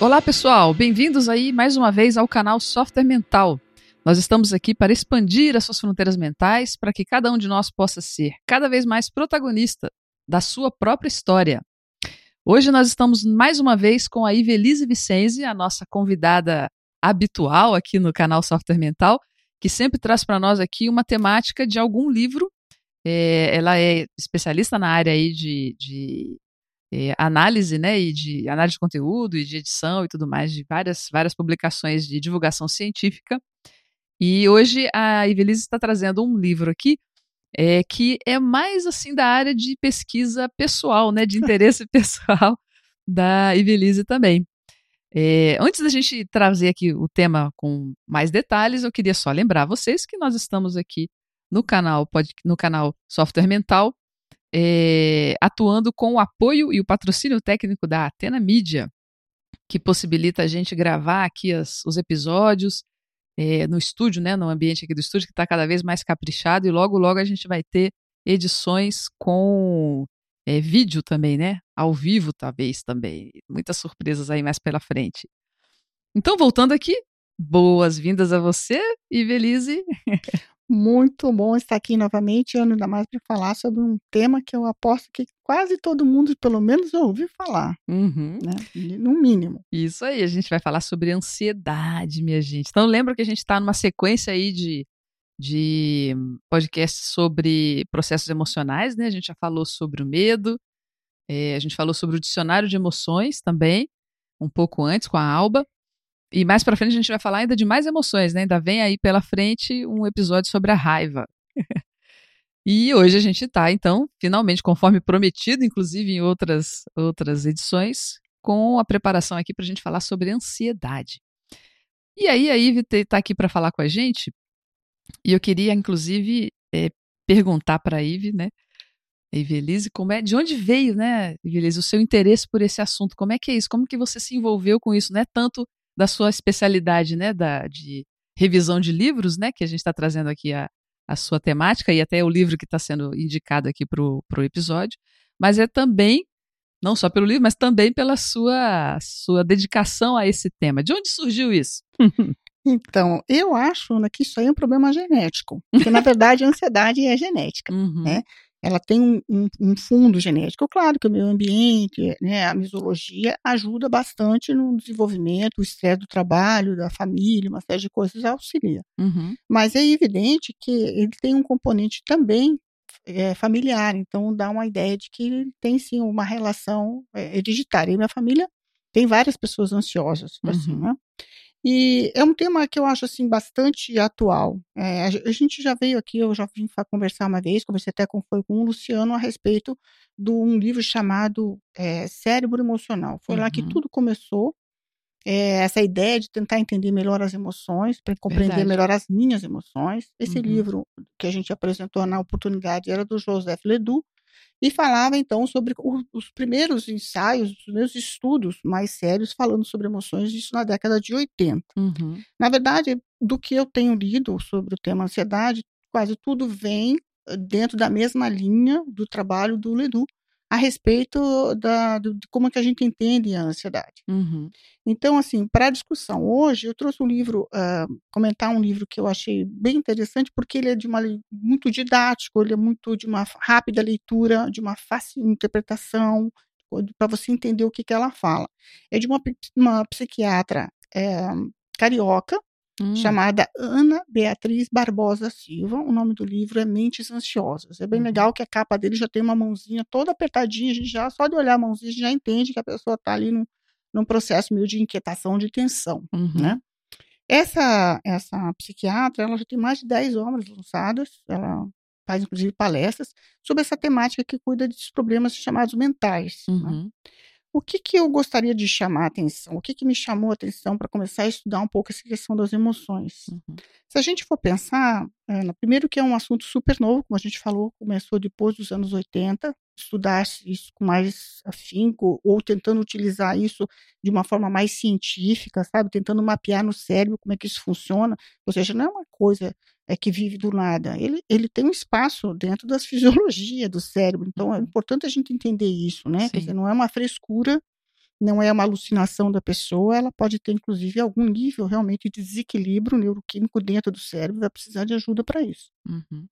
Olá, pessoal! Bem-vindos aí mais uma vez ao canal Software Mental. Nós estamos aqui para expandir as suas fronteiras mentais para que cada um de nós possa ser cada vez mais protagonista da sua própria história. Hoje nós estamos mais uma vez com a Ivelise Vicenzi, a nossa convidada habitual aqui no canal Software Mental, que sempre traz para nós aqui uma temática de algum livro. É, ela é especialista na área aí de, de é, análise, né, e de análise de conteúdo e de edição e tudo mais, de várias, várias publicações de divulgação científica. E hoje a Ivelise está trazendo um livro aqui é, que é mais assim da área de pesquisa pessoal, né, de interesse pessoal da Ivelise também. É, antes da gente trazer aqui o tema com mais detalhes, eu queria só lembrar vocês que nós estamos aqui no canal, no canal Software Mental, é, atuando com o apoio e o patrocínio técnico da Atena Mídia, que possibilita a gente gravar aqui as, os episódios é, no estúdio, né, no ambiente aqui do estúdio, que está cada vez mais caprichado, e logo, logo a gente vai ter edições com é, vídeo também, né? Ao vivo, talvez também. Muitas surpresas aí mais pela frente. Então, voltando aqui, boas-vindas a você, Ivelise. Muito bom estar aqui novamente, Ano, ainda mais para falar sobre um tema que eu aposto que quase todo mundo, pelo menos, ouviu falar, uhum. né? No mínimo. Isso aí, a gente vai falar sobre ansiedade, minha gente. Então, lembra que a gente está numa sequência aí de, de podcasts sobre processos emocionais, né? A gente já falou sobre o medo, é, a gente falou sobre o dicionário de emoções também, um pouco antes com a Alba. E mais para frente a gente vai falar ainda de mais emoções, né? Ainda vem aí pela frente um episódio sobre a raiva. e hoje a gente está, então, finalmente, conforme prometido, inclusive em outras, outras edições, com a preparação aqui para a gente falar sobre ansiedade. E aí a Ive está aqui para falar com a gente, e eu queria, inclusive, é, perguntar para a Ive, né? Ivelise, como é, de onde veio, né, Ivelise, o seu interesse por esse assunto? Como é que é isso? Como que você se envolveu com isso? Não é tanto da sua especialidade, né, da, de revisão de livros, né, que a gente está trazendo aqui a, a sua temática e até o livro que está sendo indicado aqui para o episódio, mas é também, não só pelo livro, mas também pela sua, sua dedicação a esse tema. De onde surgiu isso? Então, eu acho né, que isso aí é um problema genético, porque na verdade a ansiedade é genética, uhum. né? Ela tem um, um, um, fundo genético. Claro que o meio ambiente, né, a misologia ajuda bastante no desenvolvimento, o estresse do trabalho, da família, uma série de coisas auxilia. Uhum. Mas é evidente que ele tem um componente também é, familiar, então dá uma ideia de que ele tem sim uma relação é, hereditária. E minha família tem várias pessoas ansiosas, assim, uhum. né? E é um tema que eu acho assim bastante atual. É, a gente já veio aqui, eu já vim conversar uma vez, conversei até com, foi com o Luciano a respeito de um livro chamado é, Cérebro Emocional. Foi uhum. lá que uhum. tudo começou. É, essa ideia de tentar entender melhor as emoções, para compreender Verdade. melhor as minhas emoções. Esse uhum. livro que a gente apresentou na oportunidade era do Joseph Ledoux, e falava então sobre o, os primeiros ensaios, os primeiros estudos mais sérios falando sobre emoções, isso na década de 80. Uhum. Na verdade, do que eu tenho lido sobre o tema ansiedade, quase tudo vem eh, dentro da mesma linha do trabalho do Ledoux, a respeito da, de como que a gente entende a ansiedade. Uhum. Então, assim, para a discussão hoje, eu trouxe um livro, uh, comentar um livro que eu achei bem interessante, porque ele é de uma muito didático, ele é muito de uma rápida leitura, de uma fácil interpretação, para você entender o que, que ela fala. É de uma, uma psiquiatra é, carioca, hum. chamada Ana Beatriz Barbosa Silva. O nome do livro é Mentes Ansiosas. É bem uhum. legal que a capa dele já tem uma mãozinha toda apertadinha, a gente já, só de olhar a mãozinha, a gente já entende que a pessoa está ali num, num processo meio de inquietação, de tensão, uhum. né? Essa, essa psiquiatra, ela já tem mais de 10 obras lançadas, ela faz inclusive palestras sobre essa temática que cuida dos problemas chamados mentais. Né? Uhum. Né? O que, que eu gostaria de chamar a atenção? O que, que me chamou a atenção para começar a estudar um pouco essa questão das emoções? Uhum. Se a gente for pensar, Ana, primeiro que é um assunto super novo, como a gente falou, começou depois dos anos 80, estudar isso com mais afinco, ou tentando utilizar isso de uma forma mais científica, sabe? Tentando mapear no cérebro como é que isso funciona. Ou seja, não é uma coisa é que vive do nada. Ele, ele tem um espaço dentro das fisiologias do cérebro. Então é uhum. importante a gente entender isso, né? Quer dizer, não é uma frescura não é uma alucinação da pessoa, ela pode ter, inclusive, algum nível realmente de desequilíbrio neuroquímico dentro do cérebro, vai precisar de ajuda para isso. Uhum.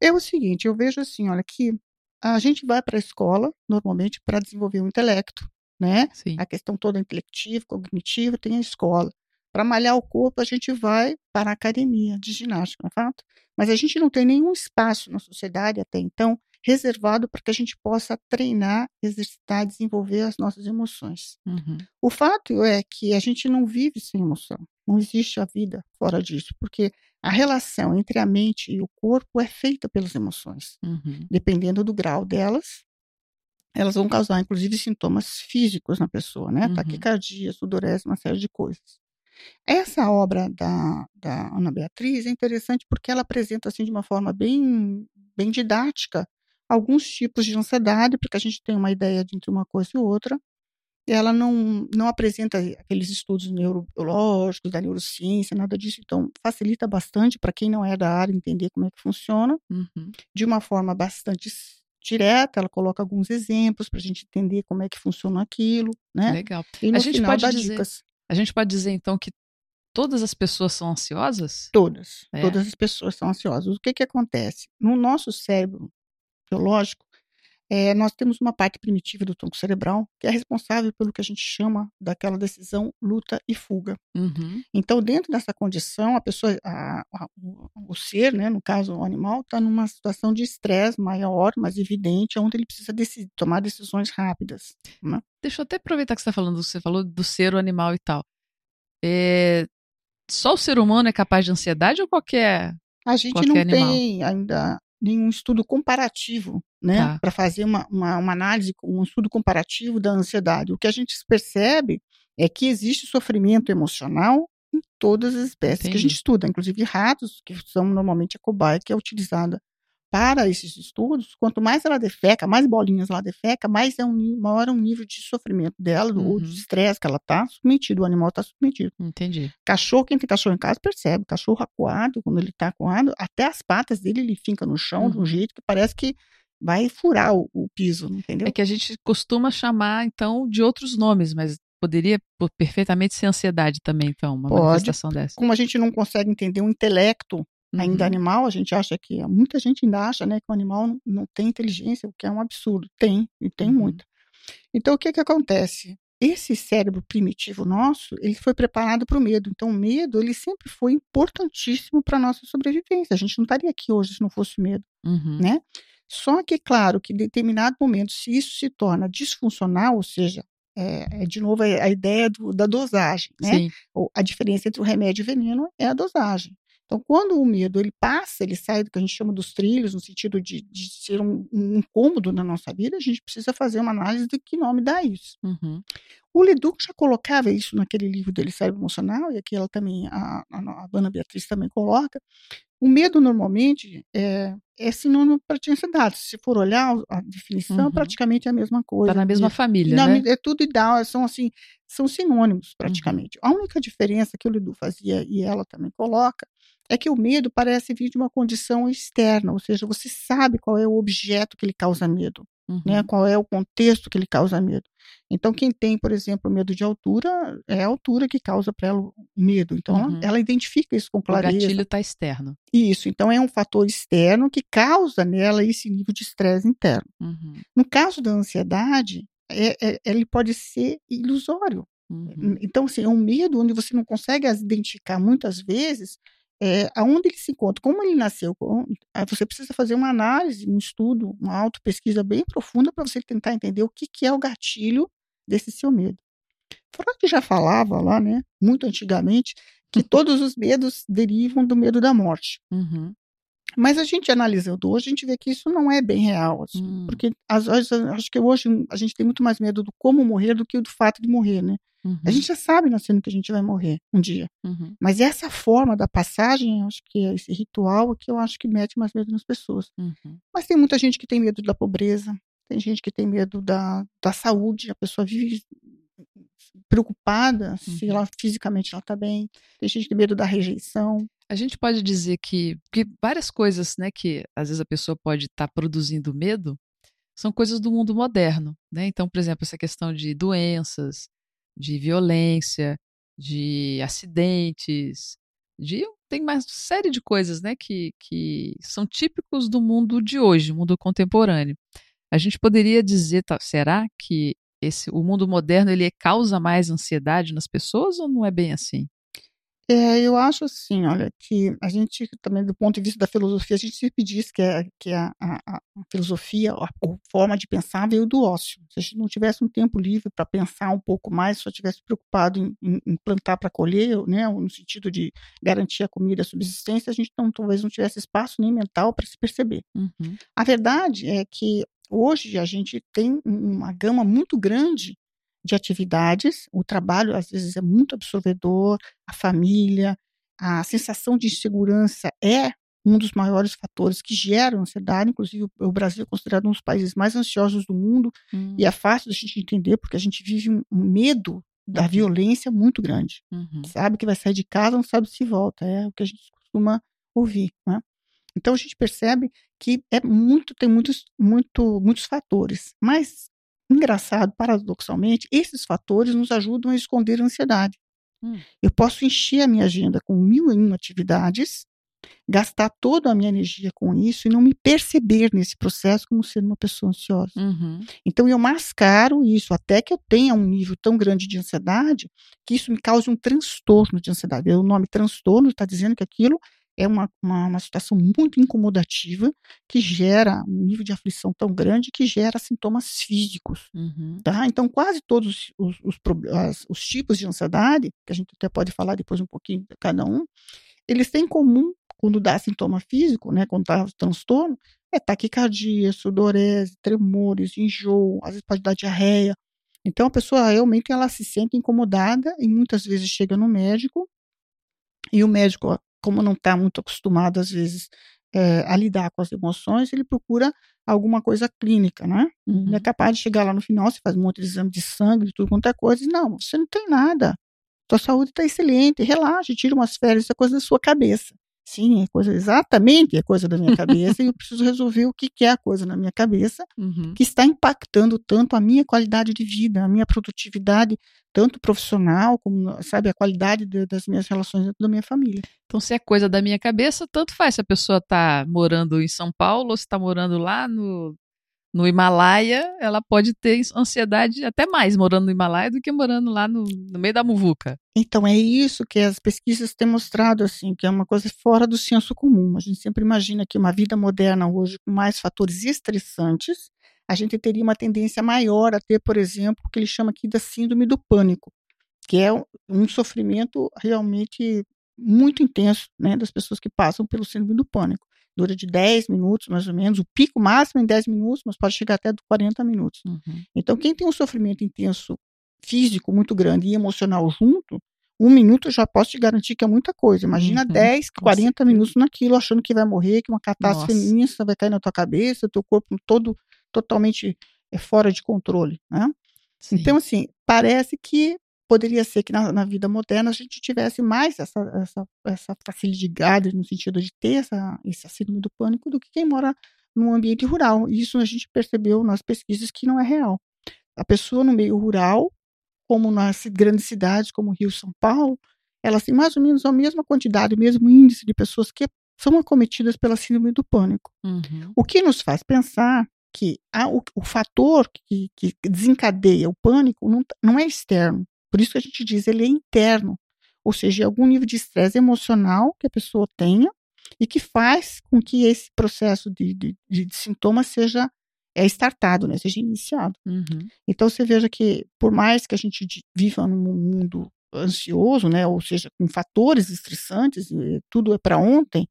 É o seguinte, eu vejo assim, olha, que a gente vai para a escola, normalmente, para desenvolver o intelecto, né? Sim. A questão toda intelectiva, cognitiva, tem a escola. Para malhar o corpo, a gente vai para a academia de ginástica, não é fato? Mas a gente não tem nenhum espaço na sociedade até então reservado para que a gente possa treinar, exercitar, desenvolver as nossas emoções. Uhum. O fato é que a gente não vive sem emoção. Não existe a vida fora disso, porque a relação entre a mente e o corpo é feita pelas emoções. Uhum. Dependendo do grau delas, elas vão causar, inclusive, sintomas físicos na pessoa, né? Uhum. Taquicardia, sudorese, uma série de coisas. Essa obra da, da Ana Beatriz é interessante porque ela apresenta, assim, de uma forma bem, bem didática, alguns tipos de ansiedade, para que a gente tenha uma ideia de entre uma coisa e outra. Ela não, não apresenta aqueles estudos neurobiológicos, da neurociência, nada disso, então facilita bastante para quem não é da área entender como é que funciona, Uhum. de uma forma bastante direta, ela coloca alguns exemplos para a gente entender como é que funciona aquilo, né? Legal. E A gente pode dizer- dicas. A gente pode dizer, então, que todas as pessoas são ansiosas? Todas, É. todas as pessoas são ansiosas. O que que acontece? No nosso cérebro biológico, eh, nós temos uma parte primitiva do tronco cerebral que é responsável pelo que a gente chama daquela decisão luta e fuga. Uhum. Então, dentro dessa condição, a pessoa, a- a- o, o ser, né, no caso o animal, está numa situação de estresse maior, mais evidente, onde ele precisa deci- tomar decisões rápidas. né? Deixa eu até aproveitar que você está falando, você falou do ser o animal e tal. É, Só o ser humano é capaz de ansiedade ou qualquer. A gente Qualquer não animal. tem ainda nenhum estudo comparativo, né, Tá. para fazer uma, uma, uma análise, um estudo comparativo da ansiedade. O que a gente percebe é que existe sofrimento emocional em todas as espécies que a Entendi. gente estuda, inclusive ratos, que são normalmente a cobaia que é utilizada para esses estudos. Quanto mais ela defeca, mais bolinhas ela defeca, mais é um, maior é o nível de sofrimento dela, do- ou de Uhum. estresse que ela está submetido, o animal está submetido. Entendi. Cachorro, quem tem cachorro em casa percebe. Cachorro acuado, quando ele tá acuado, até as patas dele ele finca no chão de um Uhum. jeito que parece que vai furar o, o piso, entendeu? É que a gente costuma chamar, então, de outros nomes, mas poderia perfeitamente ser ansiedade também, então, uma Pode. manifestação dessa. Como a gente não consegue entender o intelecto ainda Uhum. animal, a gente acha que muita gente ainda acha, né, que o animal não, não tem inteligência, o que é um absurdo. Tem e tem Uhum. muita. Então o que que acontece? Esse cérebro primitivo nosso, ele foi preparado para o medo. Então o medo, ele sempre foi importantíssimo para nossa sobrevivência. A gente não estaria aqui hoje se não fosse medo. Uhum. né? Só que, claro, que em determinado momento, se isso se torna disfuncional, ou seja, é, é de novo a, a ideia do- da dosagem, né? Sim. Ou a diferença entre o remédio e o veneno é a dosagem. Então, quando o medo ele passa, ele sai do que a gente chama dos trilhos, no sentido de, de ser um, um incômodo na nossa vida, a gente precisa fazer uma análise de que nome dá isso. Uhum. O Leduc já colocava isso naquele livro dele, Cérebro Emocional, e aqui ela também, a, a, a Ana Beatriz também coloca. O medo, normalmente, é, é sinônimo para ansiedade. Se for olhar a definição, Uhum. praticamente é a mesma coisa. Tá na mesma família, na né? É tudo ideal, são assim, são sinônimos praticamente. A única diferença que o Ledu fazia, e ela também coloca, é que o medo parece vir de uma condição externa, ou seja, você sabe qual é o objeto que lhe causa medo Uhum. né? Qual é o contexto que lhe causa medo. Então, quem tem, por exemplo, medo de altura, é a altura que causa para ela o medo. Então, ela- Uhum. ela identifica isso com O clareza. gatilho está externo. Isso, então é um fator externo que causa nela esse nível de estresse interno. Uhum. No caso da ansiedade, é- é- ele pode ser ilusório. Uhum. Então, assim, é um medo onde você não consegue identificar muitas vezes é, aonde ele se encontra. Como ele nasceu, com- aí você precisa fazer uma análise, um estudo, uma autopesquisa bem profunda para você tentar entender o que, que é o gatilho desse seu medo. Freud já falava lá, né, muito antigamente, que todos os medos derivam do medo da morte. Uhum. Mas a gente analisando hoje, a gente vê que isso não é bem real. assim, Hum. Porque às vezes, acho que hoje a gente tem muito mais medo do como morrer do que do fato de morrer, né? Uhum. A gente já sabe nascendo que a gente vai morrer um dia. Uhum. Mas essa forma da passagem, eu acho que é esse ritual é que eu acho que mete mais medo nas pessoas. Uhum. Mas tem muita gente que tem medo da pobreza, tem gente que tem medo da, da saúde, a pessoa vive preocupada se Uhum. ela fisicamente ela está bem. Tem gente que tem medo da rejeição. A gente pode dizer que, que várias coisas, né, que às vezes a pessoa pode estar produzindo medo, são coisas do mundo moderno, né? Então, por exemplo, essa questão de doenças, de violência, de acidentes, de tem mais série de coisas, né, que, que são típicos do mundo de hoje, mundo contemporâneo. A gente poderia dizer, será que esse o mundo moderno ele causa mais ansiedade nas pessoas ou não é bem assim? É, eu acho assim, olha, que a gente também, do ponto de vista da filosofia, a gente sempre diz que, é, que a, a, a filosofia, a, a, forma de pensar veio do ócio. Se a gente não tivesse um tempo livre para pensar um pouco mais, só tivesse preocupado em, em, em plantar para colher, né, no sentido de garantir a comida, a subsistência, a gente não, talvez não tivesse espaço nem mental para se perceber. Uhum. A verdade é que hoje a gente tem uma gama muito grande de atividades. O trabalho, às vezes, é muito absorvedor, a família, a sensação de insegurança é um dos maiores fatores que geram ansiedade. Inclusive, o Brasil é considerado um dos países mais ansiosos do mundo, hum. e é fácil a gente entender, porque a gente vive um medo da violência muito grande. Uhum. Sabe que vai sair de casa, não sabe se volta. É o que a gente costuma ouvir. Né? Então a gente percebe que é muito, tem muitos, muito, muitos fatores. Mas Engraçado, paradoxalmente, esses fatores nos ajudam a esconder a ansiedade. Hum. Eu posso encher a minha agenda com mil e uma atividades, gastar toda a minha energia com isso e não me perceber nesse processo como sendo uma pessoa ansiosa. Uhum. Então eu mascaro isso até que eu tenha um nível tão grande de ansiedade que isso me cause um transtorno de ansiedade. O nome transtorno está dizendo que aquilo é uma, uma, uma, situação muito incomodativa que gera um nível de aflição tão grande que gera sintomas físicos. Uhum. Tá? Então, quase todos os, os, os, os, tipos de ansiedade, que a gente até pode falar depois um pouquinho de cada um, eles têm em comum, quando dá sintoma físico, né, quando dá transtorno, é taquicardia, sudorese, tremores, enjoo, às vezes pode dar diarreia. Então, a pessoa realmente ela se sente incomodada e muitas vezes chega no médico e o médico como não está muito acostumado, às vezes, é, a lidar com as emoções, ele procura alguma coisa clínica, né? Uhum. Ele é capaz de chegar lá no final, você faz um monte de exame de sangue, tudo quanto é coisa, e não, você não tem nada. Sua saúde está excelente, relaxe, tira umas férias, isso é coisa da sua cabeça. Sim, é coisa exatamente é coisa da minha cabeça e eu preciso resolver o que, que é a coisa na minha cabeça uhum. que está impactando tanto a minha qualidade de vida, a minha produtividade, tanto profissional como, sabe, a qualidade de, das minhas relações dentro da minha família. Então, se é coisa da minha cabeça, tanto faz se a pessoa está morando em São Paulo ou se está morando lá no, no Himalaia, ela pode ter ansiedade até mais morando no Himalaia do que morando lá no, no, meio da muvuca. Então é isso que as pesquisas têm mostrado assim, que é uma coisa fora do senso comum. A gente sempre imagina que uma vida moderna hoje com mais fatores estressantes, a gente teria uma tendência maior a ter, por exemplo, o que ele chama aqui da síndrome do pânico, que é um sofrimento realmente muito intenso, né, das pessoas que passam pelo síndrome do pânico dura de 10 minutos, mais ou menos, o pico máximo em 10 minutos, mas pode chegar até 40 minutos. Uhum. Então, quem tem um sofrimento intenso físico muito grande e emocional junto, um minuto eu já posso te garantir que é muita coisa. Imagina uhum, 10, 40 minutos naquilo, achando que vai morrer, que uma catástrofe imensa vai cair na tua cabeça, teu corpo todo totalmente é, fora de controle. Né? Então, assim, parece que poderia ser que na, na, vida moderna a gente tivesse mais essa, essa, essa facilidade no sentido de ter essa, esse síndrome do pânico do que quem mora num ambiente rural. E isso a gente percebeu nas pesquisas que não é real. A pessoa no meio rural, como nas grandes cidades como Rio São Paulo, elas têm mais ou menos a mesma quantidade, o mesmo índice de pessoas que são acometidas pela síndrome do pânico. Uhum. O que nos faz pensar que o, o, fator que, que, desencadeia o pânico não, não é externo, por isso que a gente diz ele é interno, ou seja, é algum nível de estresse emocional que a pessoa tenha e que faz com que esse processo de, de, de, de sintomas seja é startado, né, seja iniciado. Uhum. Então você veja que por mais que a gente viva num mundo ansioso, né, ou seja, com fatores estressantes, tudo é para ontem,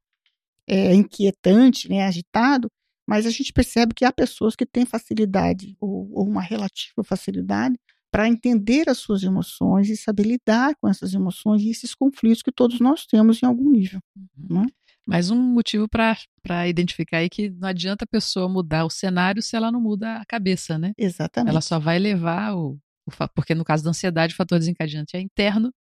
é inquietante, né, agitado, mas a gente percebe que há pessoas que têm facilidade ou, ou uma relativa facilidade para entender as suas emoções e saber lidar com essas emoções e esses conflitos que todos nós temos em algum nível. Uhum. Né? Mais um motivo para identificar aí que não adianta a pessoa mudar o cenário se ela não muda a cabeça, né? Exatamente. Ela só vai levar o, o porque no caso da ansiedade o fator desencadeante é interno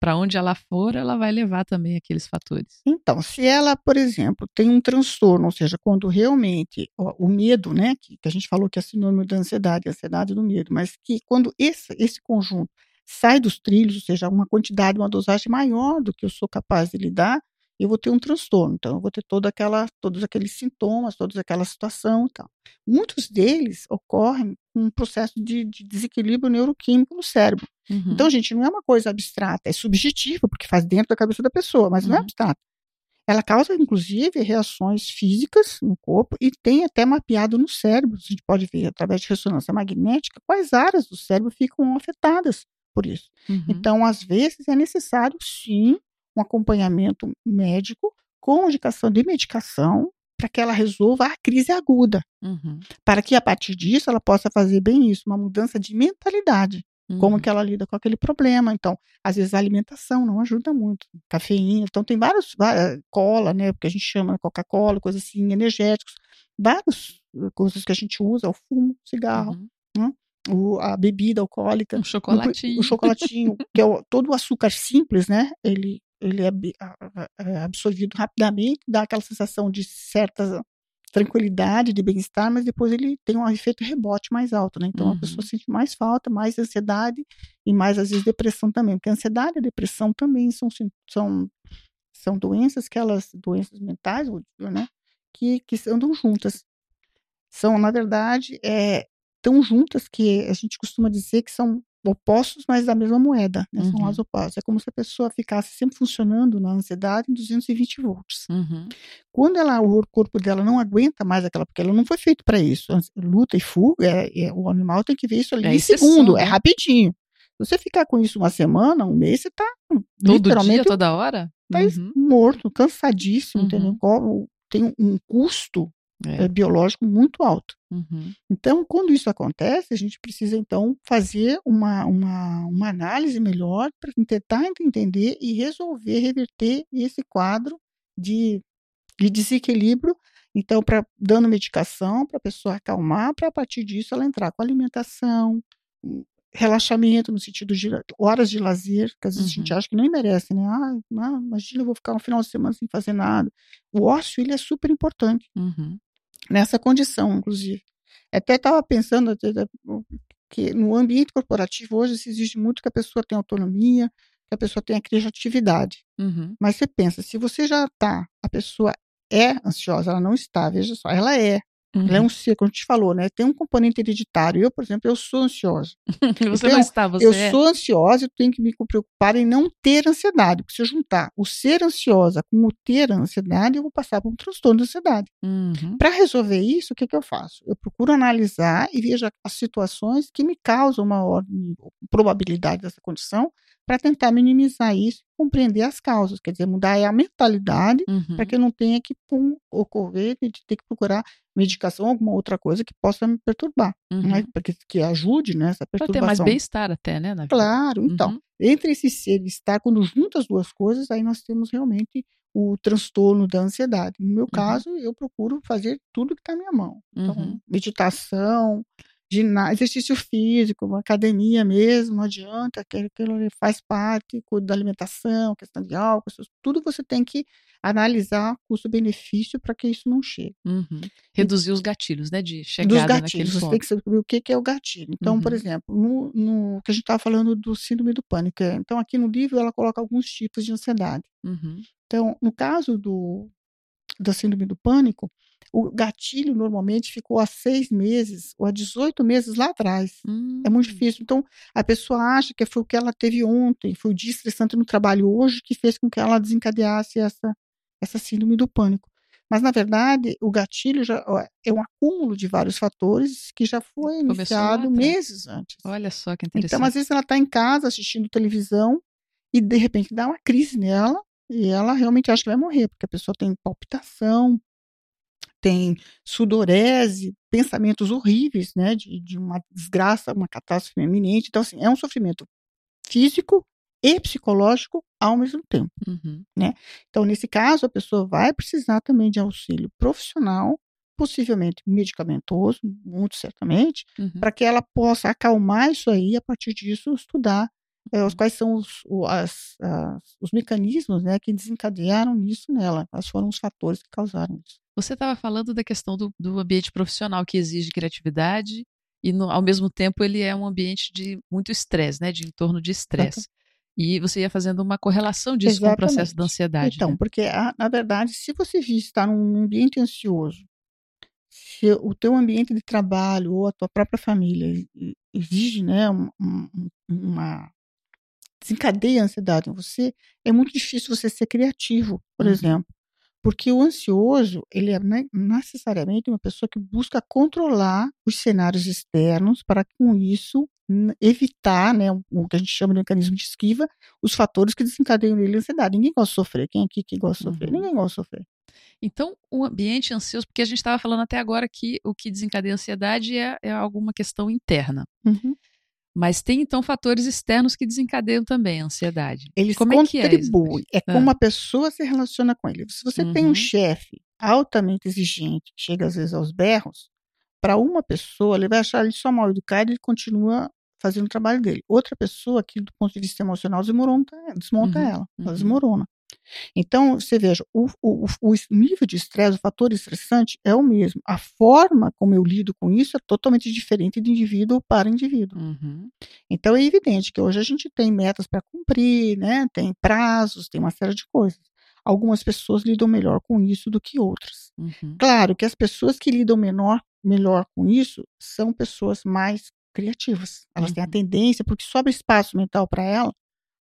para onde ela for, ela vai levar também aqueles fatores. Então, se ela, por exemplo, tem um transtorno, ou seja, quando realmente o, o medo, né, que, que, a gente falou que é sinônimo da ansiedade, ansiedade do medo, mas que quando esse, esse conjunto sai dos trilhos, ou seja, uma quantidade, uma dosagem maior do que eu sou capaz de lidar, eu vou ter um transtorno. Então, eu vou ter toda aquela, todos aqueles sintomas, toda aquela situação e tal. Muitos deles ocorrem com um processo de, de desequilíbrio neuroquímico no cérebro. Uhum. Então, gente, não é uma coisa abstrata, é subjetiva, porque faz dentro da cabeça da pessoa, mas uhum. não é uhum. abstrata. Ela causa, inclusive, reações físicas no corpo e tem até mapeado no cérebro. A gente pode ver, através de ressonância magnética, quais áreas do cérebro ficam afetadas por isso. Uhum. Então, às vezes, é necessário, sim, um acompanhamento médico com indicação de medicação para que ela resolva a crise aguda. Uhum. Para que, a partir disso, ela possa fazer bem isso, uma mudança de mentalidade. Uhum. Como que ela lida com aquele problema. Então, às vezes a alimentação não ajuda muito. Cafeína. Então, tem vários, várias, cola, né? Porque a gente chama Coca-Cola, coisas assim, energéticos. Várias coisas que a gente usa, o fumo, o cigarro, uhum. né? o, a bebida alcoólica. O chocolatinho. O, o chocolatinho, que é o, todo o açúcar simples, né? Ele ele é, é absorvido rapidamente, dá aquela sensação de certa tranquilidade, de bem-estar, mas depois ele tem um efeito rebote mais alto, né? Então uhum. a pessoa uhum. sente mais falta, mais ansiedade e mais às vezes depressão também, porque a ansiedade e a depressão também são são são doenças que elas doenças mentais, né? Que que andam juntas. São na verdade é, tão juntas que a gente costuma dizer que são opostos, mas da mesma moeda, né? São uhum. lados opostos. É como se a pessoa ficasse sempre funcionando na ansiedade em 220 volts. Uhum. Quando ela, o corpo dela não aguenta mais aquela, porque ela não foi feito para isso. Luta e fuga, é, é, o animal tem que ver isso ali é em segundo, é né? é rapidinho. Se você ficar com isso uma semana, um mês, você está literalmente. Dia, toda hora? Tá uhum. morto, cansadíssimo, entendeu? Uhum. Tem um custo é. É, biológico muito alto. Uhum. Então, quando isso acontece, a gente precisa, então, fazer uma, uma, uma análise melhor para tentar entender e resolver, reverter esse quadro de, de desequilíbrio. Então, para dando medicação para a pessoa acalmar, para a partir disso ela entrar com alimentação, relaxamento no sentido de horas de lazer, que às vezes uhum. a gente uhum. acha que nem merece, né? Ah, imagina, eu vou ficar um final de semana sem fazer nada. O ócio, ele é super importante. Uhum nessa condição, inclusive. Até estava pensando até, que no ambiente corporativo hoje se exige muito que a pessoa tenha autonomia, que a pessoa tenha criatividade. Uhum. Mas você pensa, se você já está, a pessoa é ansiosa, ela não está, veja só, ela é. Uhum. Ela é um ser, como a gente falou, né? Tem um componente hereditário. Eu, por exemplo, eu sou ansiosa. você então, não está, você Eu é. sou ansiosa e tenho que me preocupar em não ter ansiedade. Porque se eu juntar o ser ansiosa com o ter ansiedade, eu vou passar por um transtorno de ansiedade. Uhum. Para resolver isso, o que, que eu faço? Eu procuro analisar e vejo as situações que me causam uma probabilidade dessa condição para tentar minimizar isso e compreender as causas, quer dizer, mudar a mentalidade uhum. para que eu não tenha que pum, ocorrer de ter que procurar medicação, alguma outra coisa que possa me perturbar, né, uhum. né? Porque que ajude nessa perturbação. Para ter mais bem-estar até, né? Claro, então, uhum. entre esse ser e estar, quando junta as duas coisas, aí nós temos realmente o transtorno da ansiedade. No meu uhum. caso, eu procuro fazer tudo que está na minha mão. Então, uhum. Meditação, exercício físico, uma academia mesmo, não adianta, aquilo, faz parte, cuida da alimentação, questão de álcool, tudo você tem que analisar custo-benefício para que isso não chegue. Uhum. Reduzir e, os gatilhos, né, de chegada Dos gatilhos, você ponto. tem que saber o que, que é o gatilho. Então, uhum. por exemplo, no, no, que a gente estava falando do síndrome do pânico, é, então aqui no livro ela coloca alguns tipos de ansiedade. Uhum. Então, no caso do, da síndrome do pânico, o gatilho normalmente ficou há seis meses ou há 18 meses lá atrás. Hum. É muito hum. difícil. Então, a pessoa acha que foi o que ela teve ontem, foi o dia estressante no trabalho hoje que fez com que ela desencadeasse essa, essa síndrome do pânico. Mas, na verdade, o gatilho já é um acúmulo de vários fatores que já foi iniciado meses antes. Olha só que interessante. Então, às vezes, ela está em casa assistindo televisão e, de repente, dá uma crise nela e ela realmente acha que vai morrer, porque a pessoa tem palpitação, tem sudorese, pensamentos horríveis, né, de, de uma desgraça, uma catástrofe iminente. Então, assim, é um sofrimento físico e psicológico ao mesmo tempo, uhum. né? Então, nesse caso, a pessoa vai precisar também de auxílio profissional, possivelmente medicamentoso, muito certamente, uhum. para que ela possa acalmar isso aí, a partir disso estudar é, os quais são os, o, as, as, os mecanismos né, que desencadearam isso nela, quais foram os fatores que causaram isso. Você estava falando da questão do, do, ambiente profissional que exige criatividade e, no, ao mesmo tempo, ele é um ambiente de muito estresse, né, de entorno de estresse. E você ia fazendo uma correlação disso Exatamente. com o processo da ansiedade. Então, né? porque, na verdade, se você está num ambiente ansioso, se o teu ambiente de trabalho ou a tua própria família exige né, uma, uma desencadeia a ansiedade em você, é muito difícil você ser criativo, por uhum. exemplo. Porque o ansioso, ele é necessariamente uma pessoa que busca controlar os cenários externos para com isso evitar, né, o que a gente chama de mecanismo de esquiva, os fatores que desencadeiam nele a ansiedade. Ninguém gosta de sofrer. Quem aqui que gosta de sofrer? Uhum. Ninguém gosta de sofrer. Então, o ambiente ansioso, porque a gente estava falando até agora que o que desencadeia a ansiedade é, é alguma questão interna. Uhum. Mas tem então fatores externos que desencadeiam também a ansiedade. Eles como contribuem. É, é como ah. a pessoa se relaciona com ele. Se você uhum. tem um uhum. chefe altamente exigente, que chega às vezes aos berros, para uma pessoa, ele vai achar ele só mal educado e continua fazendo o trabalho dele. Outra pessoa, que do ponto de vista emocional, desmonta, desmonta uhum. ela. Ela uhum. desmorona. Então, você veja, o, o, o nível de estresse, o fator estressante é o mesmo. A forma como eu lido com isso é totalmente diferente de indivíduo para indivíduo. Uhum. Então, é evidente que hoje a gente tem metas para cumprir, né? tem prazos, tem uma série de coisas. Algumas pessoas lidam melhor com isso do que outras. Uhum. Claro que as pessoas que lidam menor, melhor com isso são pessoas mais criativas. Elas uhum. têm a uhum. tendência, porque sobra espaço mental para ela,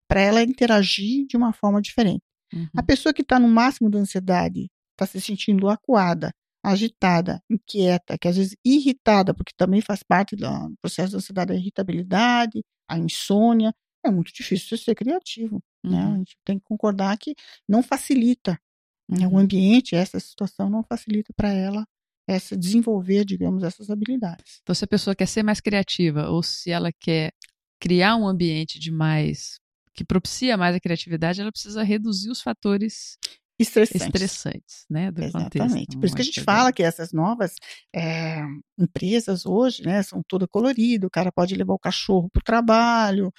para ela interagir de uma forma diferente. Uhum. A pessoa que está no máximo da ansiedade, está se sentindo acuada, agitada, inquieta, que às vezes irritada, porque também faz parte do processo da ansiedade a irritabilidade, a insônia, é muito difícil você ser criativo. Uhum. Né? A gente tem que concordar que não facilita. Né? O uhum. ambiente, essa situação não facilita para ela essa desenvolver, digamos, essas habilidades. Então, se a pessoa quer ser mais criativa ou se ela quer criar um ambiente de mais que propicia mais a criatividade, ela precisa reduzir os fatores estressantes, estressantes né, do Exatamente. contexto. Por isso que a gente fala que essas novas é, empresas hoje, né, são todas coloridas, o cara pode levar o cachorro para o trabalho,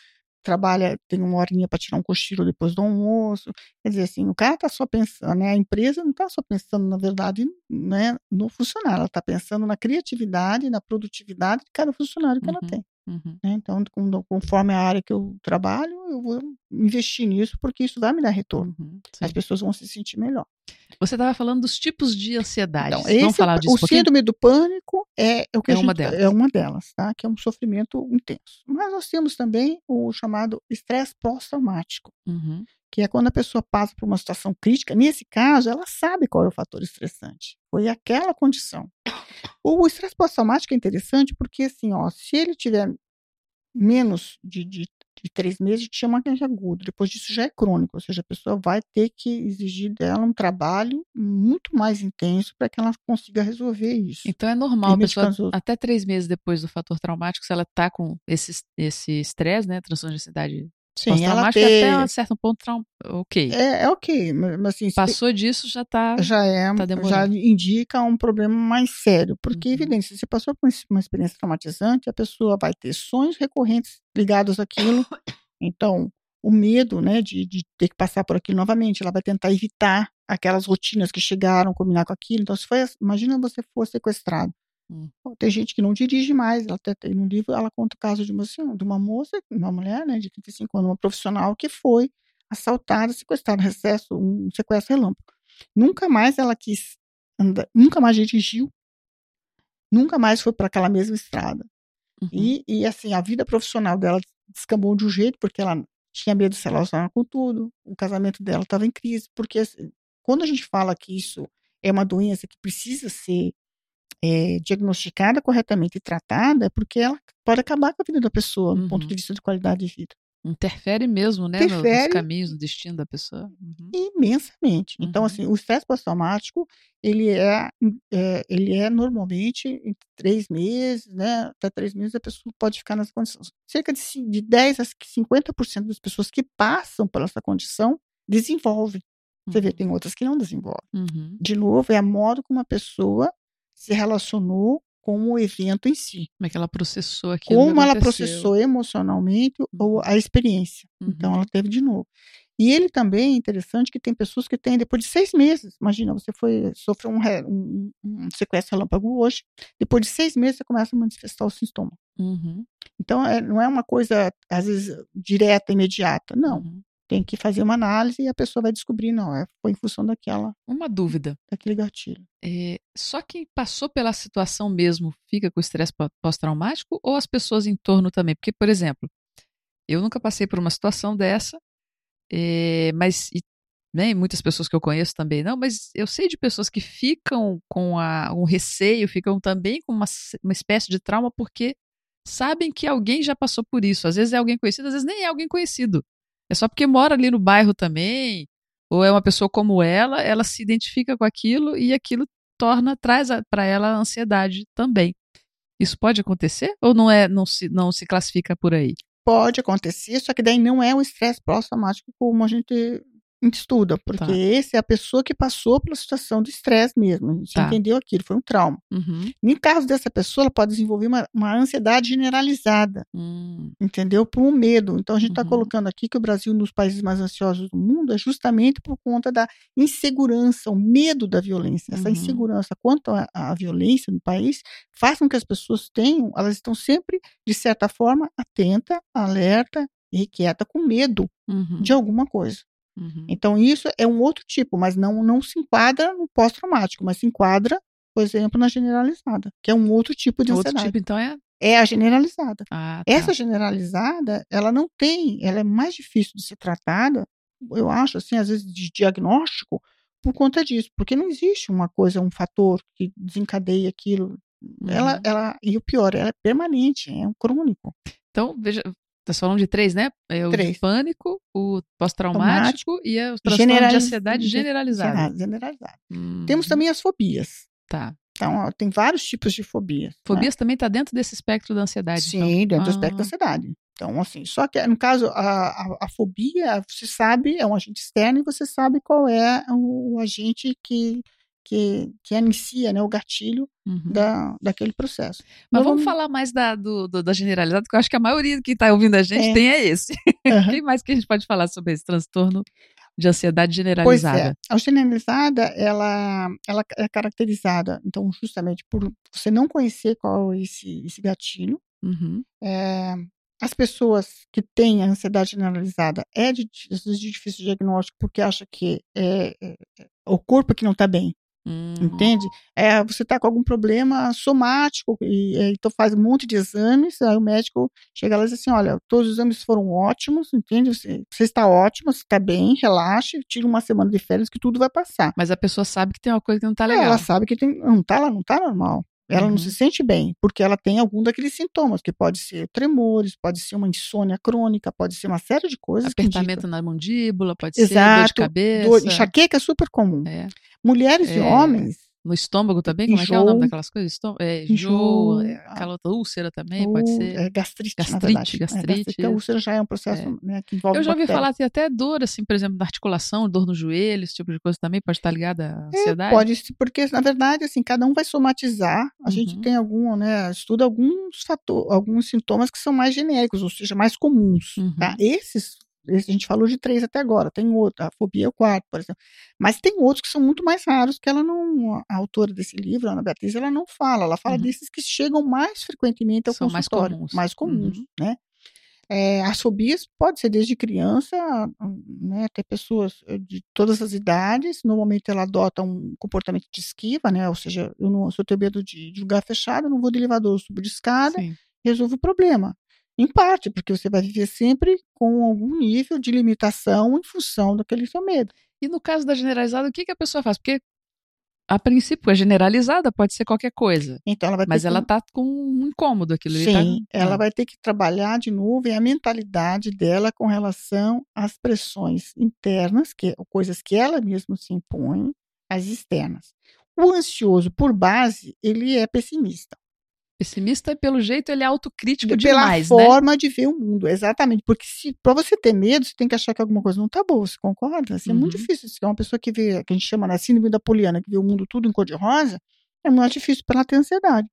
trabalha, tem uma horinha para tirar um cochilo depois do almoço. Quer dizer, assim, o cara está só pensando, né? A empresa não está só pensando, na verdade, né, no funcionário, ela está pensando na criatividade, na produtividade de cada funcionário que uhum, ela tem. Uhum. Né? Então, conforme a área que eu trabalho, eu vou investir nisso porque isso vai me dar retorno. Uhum, As pessoas vão se sentir melhor. Você estava falando dos tipos de ansiedade. Então, Vamos falar disso o um síndrome do pânico é, é o que é gente, uma delas. É uma delas, tá? Que é um sofrimento intenso. Mas nós temos também o chamado estresse pós-traumático, uhum. que é quando a pessoa passa por uma situação crítica. Nesse caso, ela sabe qual é o fator estressante. Foi aquela condição. O estresse pós-traumático é interessante porque, assim, ó, se ele tiver menos de, de, de três meses, te chama câncer agudo. Depois disso já é crônico, ou seja, a pessoa vai ter que exigir dela um trabalho muito mais intenso para que ela consiga resolver isso. Então é normal a pessoa, até três meses depois do fator traumático, se ela está com esse estresse, né, transtorno de ansiedade Sim, ela ter... até um certo ponto traum... ok. É, é ok, mas assim, passou disso já está já é tá já indica um problema mais sério, porque uhum. evidente, se você passou por uma experiência traumatizante, a pessoa vai ter sonhos recorrentes ligados àquilo. Então, o medo, né, de, de ter que passar por aquilo novamente, ela vai tentar evitar aquelas rotinas que chegaram, combinar com aquilo. Então, se foi, imagina você for sequestrado. Hum. Tem gente que não dirige mais, ela até tem no livro, ela conta o caso de uma, assim, de uma moça, uma mulher, né, de 35 anos, uma profissional que foi assaltada, sequestrada, recesso, um sequestro relâmpago. Nunca mais ela quis andar, nunca mais dirigiu, nunca mais foi para aquela mesma estrada. Uhum. E, e, assim, a vida profissional dela descambou de um jeito, porque ela tinha medo de se relacionar com tudo, o casamento dela estava em crise, porque assim, quando a gente fala que isso é uma doença que precisa ser é, diagnosticada corretamente e tratada, é porque ela pode acabar com a vida da pessoa, do ponto de uhum. vista de qualidade de vida. Interfere mesmo, né, Interfere nos caminhos, no destino da pessoa. Uhum. Imensamente. Então, uhum. assim, o estresse pós-traumático, ele é, é, ele é normalmente em três meses, né, até três meses a pessoa pode ficar nessa condição. Cerca de, de 10 a 50% das pessoas que passam por essa condição desenvolvem. Você vê, uhum. tem outras que não desenvolvem. Uhum. De novo, é a modo como a pessoa se relacionou com o evento em si. Como é que ela processou aquilo? Como ela processou emocionalmente ou a experiência. Uhum. Então, ela teve de novo. E ele também é interessante que tem pessoas que têm depois de seis meses. Imagina, você foi sofreu um, um, um sequestro relâmpago hoje, depois de seis meses você começa a manifestar o sintoma. Uhum. Então, é, não é uma coisa, às vezes, direta, imediata. Não. Uhum. Tem que fazer uma análise e a pessoa vai descobrir, não, é, foi em função daquela. Uma dúvida. Daquele gatilho. É, só quem passou pela situação mesmo fica com estresse pós-traumático ou as pessoas em torno também? Porque, por exemplo, eu nunca passei por uma situação dessa, é, mas e, né, muitas pessoas que eu conheço também não, mas eu sei de pessoas que ficam com a, um receio, ficam também com uma, uma espécie de trauma porque sabem que alguém já passou por isso. Às vezes é alguém conhecido, às vezes nem é alguém conhecido. É só porque mora ali no bairro também, ou é uma pessoa como ela, ela se identifica com aquilo e aquilo torna, traz para ela ansiedade também. Isso pode acontecer ou não é, não se, não se classifica por aí? Pode acontecer, só que daí não é o estresse pós-traumático como a gente estuda, porque tá. esse é a pessoa que passou pela situação de estresse mesmo, a gente tá. entendeu aquilo, foi um trauma. Uhum. Em caso dessa pessoa, ela pode desenvolver uma, uma ansiedade generalizada, uhum. entendeu? Por um medo. Então, a gente está uhum. colocando aqui que o Brasil, nos países mais ansiosos do mundo, é justamente por conta da insegurança, o medo da violência. Essa uhum. insegurança quanto à violência no país faz com que as pessoas tenham, elas estão sempre, de certa forma, atenta, alerta, irrequieta, com medo uhum. de alguma coisa. Uhum. Então, isso é um outro tipo, mas não, não se enquadra no pós-traumático, mas se enquadra, por exemplo, na generalizada, que é um outro tipo de outro ansiedade. Outro tipo, então, é? É a generalizada. Ah, tá. Essa generalizada, ela não tem, ela é mais difícil de ser tratada, eu acho, assim, às vezes de diagnóstico, por conta disso, porque não existe uma coisa, um fator que desencadeia aquilo. Uhum. Ela, ela, e o pior, ela é permanente, é um crônico. Então, veja, Nós falamos de três, né? É o três. pânico, o pós-traumático e o transtorno Generaliz... de ansiedade generalizada. Generalizada. Hum. Temos também as fobias. Tá. Então, ó, tem vários tipos de fobias. Né? Fobias né? também está dentro desse espectro da ansiedade. Sim, então. dentro ah. do espectro da ansiedade. Então, assim, só que no caso, a, a, a, fobia, você sabe, é um agente externo e você sabe qual é o, o agente que que, que inicia né, o gatilho uhum. da, daquele processo. Mas vamos, vamos falar mais da, do, do, da generalizada, porque eu acho que a maioria que está ouvindo a gente é. tem é esse. Uhum. O que mais que a gente pode falar sobre esse transtorno de ansiedade generalizada? Pois é. A generalizada, ela, ela é caracterizada, então, justamente por você não conhecer qual é esse, esse gatilho. Uhum. É, as pessoas que têm a ansiedade generalizada é de, de difícil diagnóstico porque acha que é, é, é o corpo que não está bem. Hum. Entende? É, você está com algum problema somático, e, e, então faz um monte de exames, aí o médico chega lá e diz assim, olha, todos os exames foram ótimos, entende? Você, você está ótimo, você está bem, relaxe, tira uma semana de férias que tudo vai passar. Mas a pessoa sabe que tem uma coisa que não está legal. Ela sabe que tem, não está não tá normal. Ela uhum. não se sente bem, porque ela tem algum daqueles sintomas, que pode ser tremores, pode ser uma insônia crônica, pode ser uma série de coisas. Apertamento na mandíbula, pode Exato, ser dor de cabeça. Dor, enxaqueca é super comum. É. Mulheres é. e homens no estômago também? Como é que é o nome daquelas coisas? Estômago, é, enjoo, é, aquela outra úlcera também, pode ser. É gastrite, gastrite, gastrite. É, a úlcera já é um processo é. né, que envolve Eu já ouvi bactéria. falar que até dor, assim, por exemplo, na articulação, dor no joelho, esse tipo de coisa também pode estar ligada à é, ansiedade? pode, porque na verdade, assim, cada um vai somatizar. A uhum. gente tem algum, né, estuda alguns fatores, alguns sintomas que são mais genéricos, ou seja, mais comuns. Uhum. Tá? Esses a gente falou de três até agora, tem outro, a fobia é o quarto, por exemplo. Mas tem outros que são muito mais raros, que ela não, a autora desse livro, Ana Beatriz, ela não fala, ela fala uhum. desses que chegam mais frequentemente ao são consultório. Mais comuns. Mais comuns, uhum. né? É, as fobias pode ser desde criança, né, até pessoas eh, de todas as idades. Normalmente ela adota um comportamento de esquiva, né? Ou seja, eu não, se eu tenho medo de, de lugar fechado, eu não vou de elevador, eu subo de escada, Sim. resolvo o problema. Em parte, porque você vai viver sempre com algum nível de limitação em função daquele seu medo. E no caso da generalizada, o que, que a pessoa faz? Porque, a princípio, a generalizada pode ser qualquer coisa. Então ela vai mas ter ela que... tá com um incômodo aquilo. Sim, tá... ela vai ter que trabalhar de novo em a mentalidade dela com relação às pressões internas, que coisas que ela mesma se impõe, as externas. O ansioso, por base, ele é pessimista. Pessimista, pelo jeito, ele é autocrítico Pela demais, Pela forma né? de ver o mundo, exatamente. Porque se para você ter medo, você tem que achar que alguma coisa não está boa, você concorda? Assim, uhum. É muito uhum. difícil. Se é uma pessoa que vê, que a gente chama na né, síndrome da poliana, que vê o mundo tudo em cor-de-rosa, é muito difícil para ela ter ansiedade.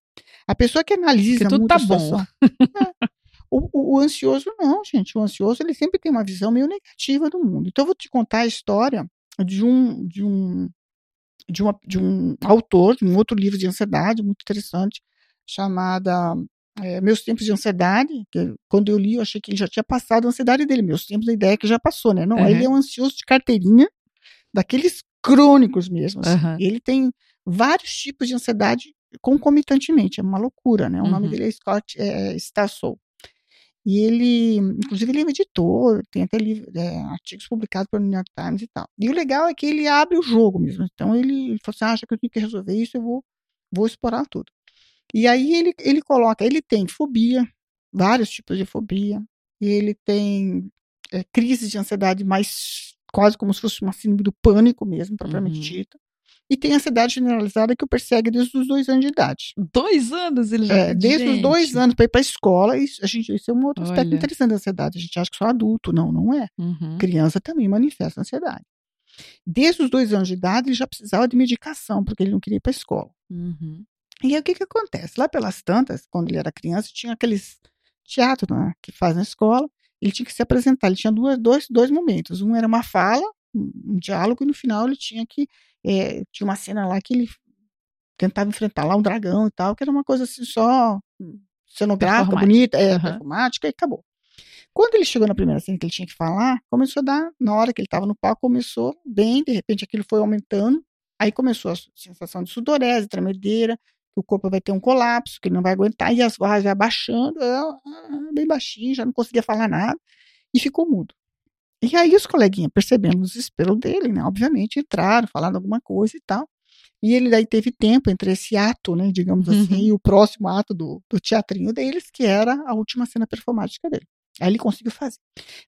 A pessoa que analisa Porque tudo muito tá bom. É. O, o- o ansioso não, gente. O ansioso ele sempre tem uma visão meio negativa do mundo. Então eu vou te contar a história de um de um de, uma, de um autor de um outro livro de ansiedade muito interessante chamada é, Meus Tempos de Ansiedade. Que, quando eu li, eu achei que ele já tinha passado a ansiedade dele. Meus tempos, a ideia é que já passou, né? Não, Uhum. ele é um ansioso de carteirinha, daqueles crônicos mesmo. assim. Aham. Ele tem vários tipos de ansiedade concomitantemente. É uma loucura, né? O nome Uhum. dele é Scott é, Stassel. E ele, inclusive, ele é um editor, tem até livro, é, artigos publicados pelo New York Times e tal. E o legal é que ele abre o jogo mesmo. Então ele, ele falou assim: ah, acha que eu tenho que resolver isso, eu vou, vou explorar tudo. E aí ele, ele coloca, ele tem fobia, vários tipos de fobia, e ele tem é, crises de ansiedade mais quase como se fosse uma síndrome do pânico mesmo, propriamente Uhum. dita. E tem ansiedade generalizada que o persegue desde os dois anos de idade. Dois anos ele já. É, desde os dois Gente. anos para ir para a escola, isso, a gente, isso é um outro aspecto Olha. interessante da ansiedade. A gente acha que só adulto, não, não é. Uhum. Criança também manifesta ansiedade. Desde os dois anos de idade, ele já precisava de medicação, porque ele não queria ir para a escola. Uhum. E aí o que, que acontece? Lá pelas tantas, quando ele era criança, tinha aqueles teatro né, que faz na escola, ele tinha que se apresentar. Ele tinha duas, dois, dois momentos. Um era uma fala, um, diálogo, e no final ele tinha que. eh, tinha uma cena lá que ele tentava enfrentar lá um dragão e tal, que era uma coisa assim só cenográfica, Performática. bonita, é, Aham. performática, e acabou. Quando ele chegou na primeira cena que ele tinha que falar, começou a dar, na hora que ele estava no palco, começou bem, de repente aquilo foi aumentando, aí começou a sensação de sudorese, tremedeira, que o corpo vai ter um colapso, que ele não vai aguentar, e as vozes abaixando, é, ah, bem baixinho, já não conseguia falar nada, e ficou mudo. E aí os coleguinhas, percebendo o desespero dele, né, obviamente, entraram, falaram alguma coisa e tal, e ele daí teve tempo entre esse ato, né, digamos assim, Uhum. e o próximo ato do, do teatrinho deles, que era a última cena performática dele. Aí ele conseguiu fazer.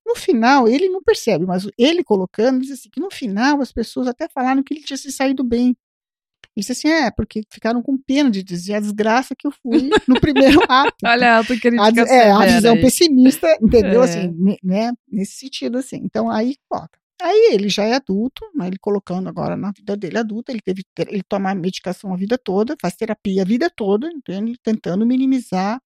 No final, ele não percebe, mas ele colocando, diz assim, que no final as pessoas até falaram que ele tinha se saído bem. Ele disse assim, é, porque ficaram com pena de dizer a desgraça que eu fui no primeiro ato. Olha a autocrítica a, dis- é, a visão aí. pessimista, entendeu? É. Assim, né? Nesse sentido, assim. Então, aí coloca. Aí ele já é adulto, né, ele colocando agora na vida dele adulta, ele teve ele toma medicação a vida toda, faz terapia a vida toda, entende? tentando minimizar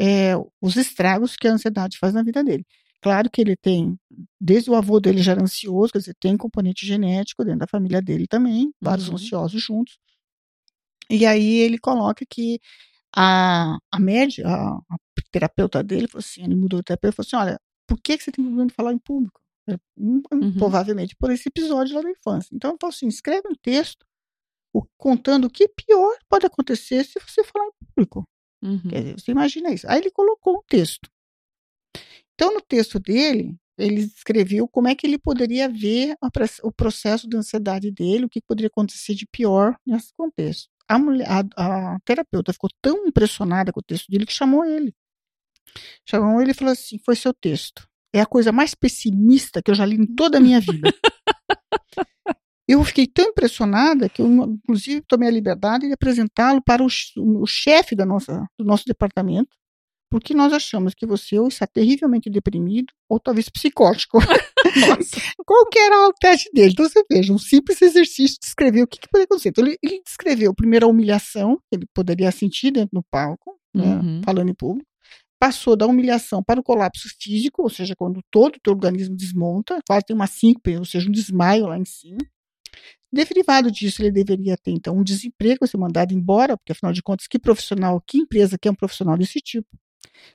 é, os estragos que a ansiedade faz na vida dele. Claro que ele tem, desde o avô dele já era ansioso, quer dizer, tem componente genético dentro da família dele também, vários Uhum. ansiosos juntos. E aí ele coloca que a, a média, a, a terapeuta dele, falou assim, ele mudou o terapeuta falou assim, olha, por que, que você tem problema de falar em público? Uhum. Provavelmente por esse episódio lá da infância. Então ele falou assim, escreve um texto contando o que pior pode acontecer se você falar em público. Uhum. Quer dizer, você imagina isso. Aí ele colocou um texto. Então, no texto dele, ele escreveu como é que ele poderia ver a o processo de ansiedade dele, o que poderia acontecer de pior nesse contexto. A, mulher, a, a terapeuta ficou tão impressionada com o texto dele que chamou ele. Chamou ele e falou assim: foi seu texto. É a coisa mais pessimista que eu já li em toda a minha vida. Eu fiquei tão impressionada que eu, inclusive, tomei a liberdade de apresentá-lo para o, o chefe da nossa, do nosso departamento, porque nós achamos que você ou está terrivelmente deprimido, ou talvez psicótico. Nossa. Qual que era o teste dele? Então, você veja, um simples exercício de descrever o que, que poderia acontecer. Então, ele, ele descreveu primeiro a humilhação que ele poderia sentir dentro do palco, né, Uhum. falando em público. Passou da humilhação para o colapso físico, ou seja, quando todo o teu organismo desmonta, quase tem uma síncope, ou seja, um desmaio lá em cima. Derivado disso, ele deveria ter, então, um desemprego, ser mandado embora, porque, afinal de contas, que profissional, que empresa quer um profissional desse tipo?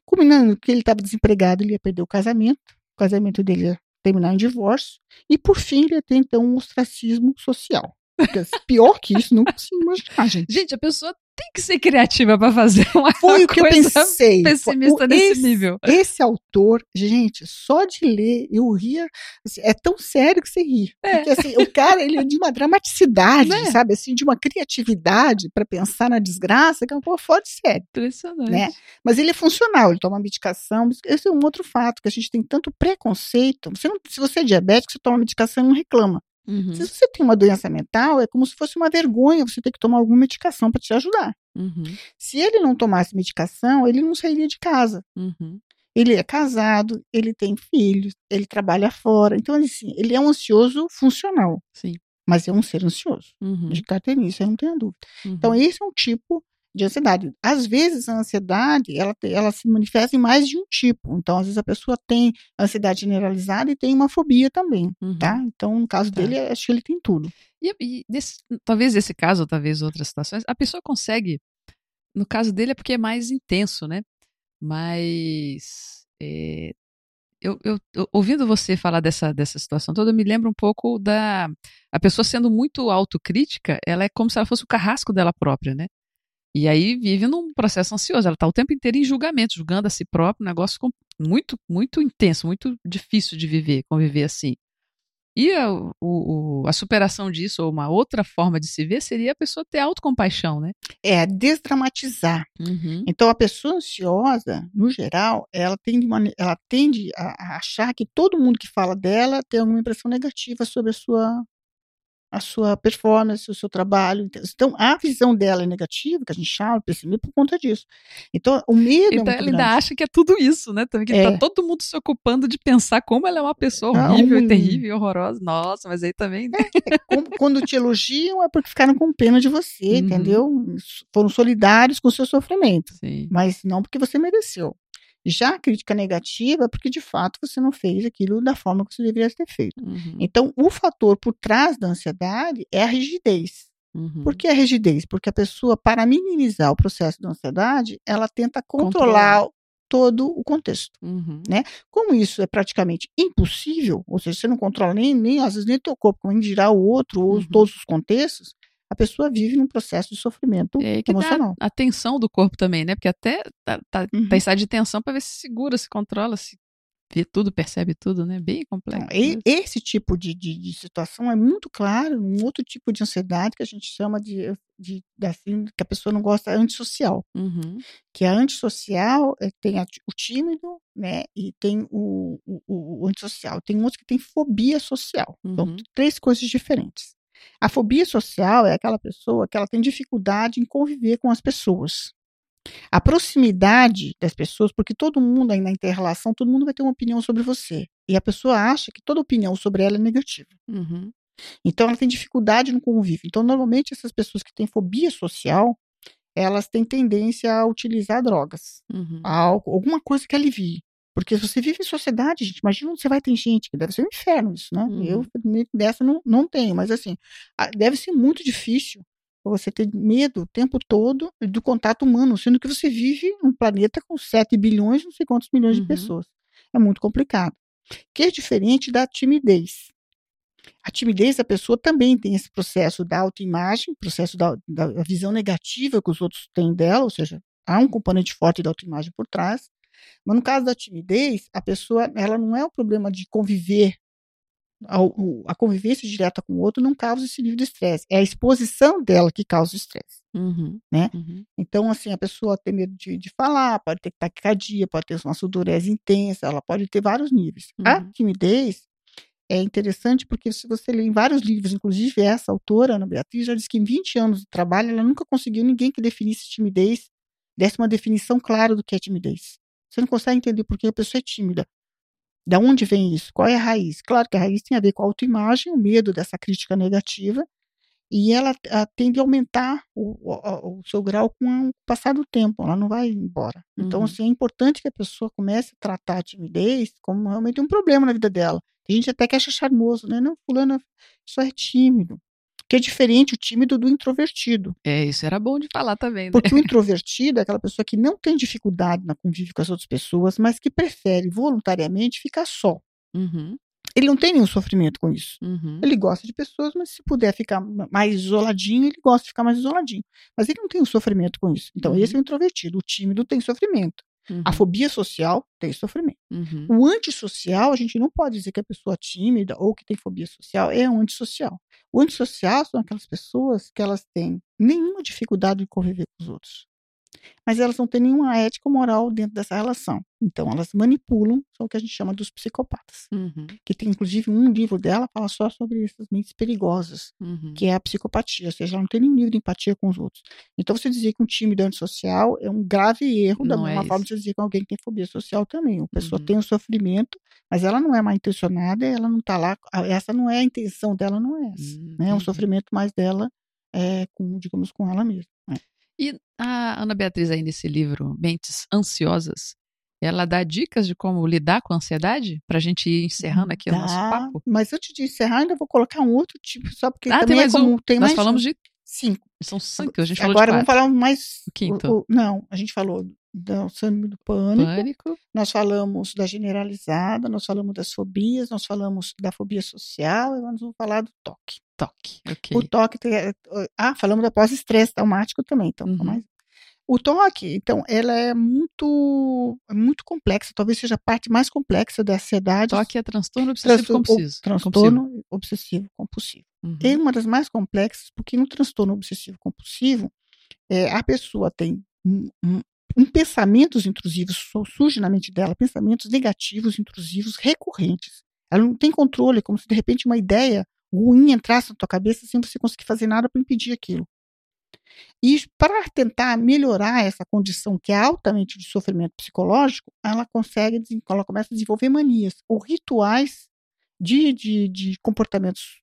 Combinando que ele estava desempregado, ele ia perder o casamento, o casamento dele ia terminar em divórcio, e, por fim, ele ia ter, então, um ostracismo social. Porque, pior que isso, não consigo imaginar, gente. Gente, a pessoa tem que ser criativa para fazer uma Foi o que eu pensei. pessimista nesse esse, nível. Esse autor, gente, só de ler, eu ria. assim, é tão sério que você ri. É. Porque assim, o cara, ele é de uma dramaticidade, Né? sabe? Assim, de uma criatividade para pensar na desgraça, que é uma coisa fora de sério. Impressionante. Né? Mas ele é funcional, ele toma medicação. Esse é um outro fato, que a gente tem tanto preconceito. Você não- se você é diabético, você toma medicação e não reclama. Uhum, Se você tem uma doença mental, é como se fosse uma vergonha você ter que tomar alguma medicação para te ajudar. uhum, Se ele não tomasse medicação, ele não sairia de casa. uhum. Ele é casado, ele tem filhos, ele trabalha fora. Então, assim, ele é um ansioso funcional, Sim. mas é um ser ansioso. Uhum, De carteirinha, isso aí não tenho dúvida. uhum. Então, esse é um tipo de ansiedade. Às vezes, a ansiedade, ela, ela se manifesta em mais de um tipo. Então, às vezes, a pessoa tem ansiedade generalizada e tem uma fobia também, uhum. tá? Então, no caso tá. dele, acho que ele tem tudo. E, e desse, talvez esse caso, ou talvez outras situações, a pessoa consegue, no caso dele é porque é mais intenso, né? Mas é, eu, eu, eu, ouvindo você falar dessa, dessa situação toda, eu me lembro um pouco da. A pessoa sendo muito autocrítica, ela é como se ela fosse o carrasco dela própria, né? E aí vive num processo ansioso. Ela está o tempo inteiro em julgamento, julgando a si própria, um negócio muito, muito intenso, muito difícil de viver, conviver assim. E a, o, a superação disso, ou uma outra forma de se ver, seria a pessoa ter autocompaixão, né? É, desdramatizar. Uhum. Então, a pessoa ansiosa, no geral, ela tende, uma, ela tende a, a achar que todo mundo que fala dela tem alguma impressão negativa sobre a sua a sua performance, o seu trabalho. Então, a visão dela é negativa, que a gente chama pessimismo, por conta disso. Então, o medo. É então, é ela ainda acha que é tudo isso, né? Também que tá é. tá todo mundo se ocupando de pensar como ela é uma pessoa horrível, Não, terrível, horrorosa. Nossa, mas aí também. Né? É, é quando te elogiam é porque ficaram com pena de você, uhum. entendeu? Foram solidários com o seu sofrimento. Sim. Mas não porque você mereceu. Já a crítica negativa, porque de fato você não fez aquilo da forma que você deveria ter feito. Uhum. Então, o fator por trás da ansiedade é a rigidez. Uhum. Por que a rigidez? Porque a pessoa, para minimizar o processo da ansiedade, ela tenta controlar, controlar. todo o contexto. Uhum. Né? Como isso é praticamente impossível, ou seja, você não controla nem, nem às vezes nem teu corpo, como dirá o outro, ou uhum. todos os contextos, a pessoa vive num processo de sofrimento é, emocional. a tensão do corpo também, né? Porque até tá, tá, uhum. tá estado de tensão para ver se segura, se controla, se vê tudo, percebe tudo, né? Bem complexo. e, esse tipo de, de, de, situação é muito claro, um outro tipo de ansiedade que a gente chama de, de, de assim, que a pessoa não gosta, antissocial. Uhum. Que a antissocial é, tem a, o tímido, né? E tem o, o, o, antissocial. Tem outros que tem fobia social. Uhum. São três coisas diferentes. A fobia social é aquela pessoa que ela tem dificuldade em conviver com as pessoas. A proximidade das pessoas, porque todo mundo aí na interrelação, todo mundo vai ter uma opinião sobre você. E a pessoa acha que toda opinião sobre ela é negativa. Uhum. Então ela tem dificuldade no convívio. Então, normalmente, essas pessoas que têm fobia social, elas têm tendência a utilizar drogas, uhum. álcool, alguma coisa que alivie. Porque você vive em sociedade, gente, imagina onde você vai ter gente, que deve ser um inferno isso, né? Uhum. Eu, dessa, não, não tenho, mas assim, deve ser muito difícil você ter medo o tempo todo do contato humano, sendo que você vive num planeta com 7 bilhões, não sei quantos milhões uhum. de pessoas. É muito complicado. Que é diferente da timidez. A timidez da pessoa também tem esse processo da autoimagem, processo da, da visão negativa que os outros têm dela, ou seja, há um componente forte da autoimagem por trás, mas no caso da timidez, a pessoa, ela não é o problema de conviver, a, convivência direta com o outro não causa esse nível de estresse, é a exposição dela que causa o estresse, uhum, né? Uhum. Então, assim, a pessoa tem medo de, de, falar, pode ter taquicardia, pode ter uma sudorese intensa, ela pode ter vários níveis. Uhum. A timidez é interessante porque se você lê em vários livros, inclusive essa autora, Ana Beatriz, já disse que em 20 anos de trabalho ela nunca conseguiu ninguém que definisse timidez, desse uma definição clara do que é timidez. Você não consegue entender por que a pessoa é tímida. Da onde vem isso? Qual é a raiz? Claro que a raiz tem a ver com a autoimagem, o medo dessa crítica negativa, e ela a, tende a aumentar o, o, o, seu grau com o passar do tempo, ela não vai embora. Então, uhum. assim, é importante que a pessoa comece a tratar a timidez como realmente um problema na vida dela. Tem gente até que acha charmoso, né? Não, fulano só é tímido que é diferente o tímido do introvertido. É, isso era bom de falar também. Né? Porque o introvertido é aquela pessoa que não tem dificuldade na convívio com as outras pessoas, mas que prefere voluntariamente ficar só. Uhum. Ele não tem nenhum sofrimento com isso. Uhum. Ele gosta de pessoas, mas se puder ficar mais isoladinho, ele gosta de ficar mais isoladinho. Mas ele não tem um sofrimento com isso. Então, uhum. esse é o introvertido. O tímido tem sofrimento. Uhum. A fobia social tem sofrimento. Uhum. O antissocial, a gente não pode dizer que a pessoa tímida ou que tem fobia social é um antissocial. O antissocial são aquelas pessoas que elas têm nenhuma dificuldade de conviver com os outros mas elas não têm nenhuma ética ou moral dentro dessa relação. Então, elas manipulam, são o que a gente chama dos psicopatas. Uhum. Que tem, inclusive, um livro dela fala só sobre essas mentes perigosas, uhum. que é a psicopatia, ou seja, ela não tem nenhum nível de empatia com os outros. Então, você dizer que um time de antissocial é um grave erro, da não mesma é forma de dizer que alguém tem fobia social também. A pessoa uhum. tem o sofrimento, mas ela não é mal intencionada, ela não está lá, essa não é a intenção dela, não é essa. Né? É um sofrimento mais dela, é, com, digamos, com ela mesma. E a Ana Beatriz, aí nesse livro, Mentes Ansiosas, ela dá dicas de como lidar com a ansiedade? Para a gente ir encerrando aqui dá, o nosso papo? Mas antes de encerrar, ainda vou colocar um outro tipo, só porque ah, também tem mais é comum. um. Tem Nós mais falamos um. de cinco. São cinco, a gente falou Agora vamos falar mais. O quinto. o- o- não, a gente falou do síndrome do pânico, Pânico, nós falamos da generalizada, nós falamos das fobias, nós falamos da fobia social e nós vamos falar do toque. Toque. Ok. O toque. tem- Ah, falamos da pós-estresse traumático também. Então, Uhum. mais o toque, então, ela é muito, é muito complexa, talvez seja a parte mais complexa da ansiedade. Toque é transtorno obsessivo compulsivo. transtorno obsessivo compulsivo. Uhum. É uma das mais complexas, porque no transtorno obsessivo compulsivo, é, a pessoa tem um, um- um pensamentos intrusivos, su- surge na mente dela pensamentos negativos, intrusivos, recorrentes. Ela não tem controle, como se de repente uma ideia ruim entrasse na tua cabeça sem você conseguir fazer nada para impedir aquilo. E para tentar melhorar essa condição que é altamente de sofrimento psicológico, ela consegue, ela começa a desenvolver manias ou rituais de, de, de comportamentos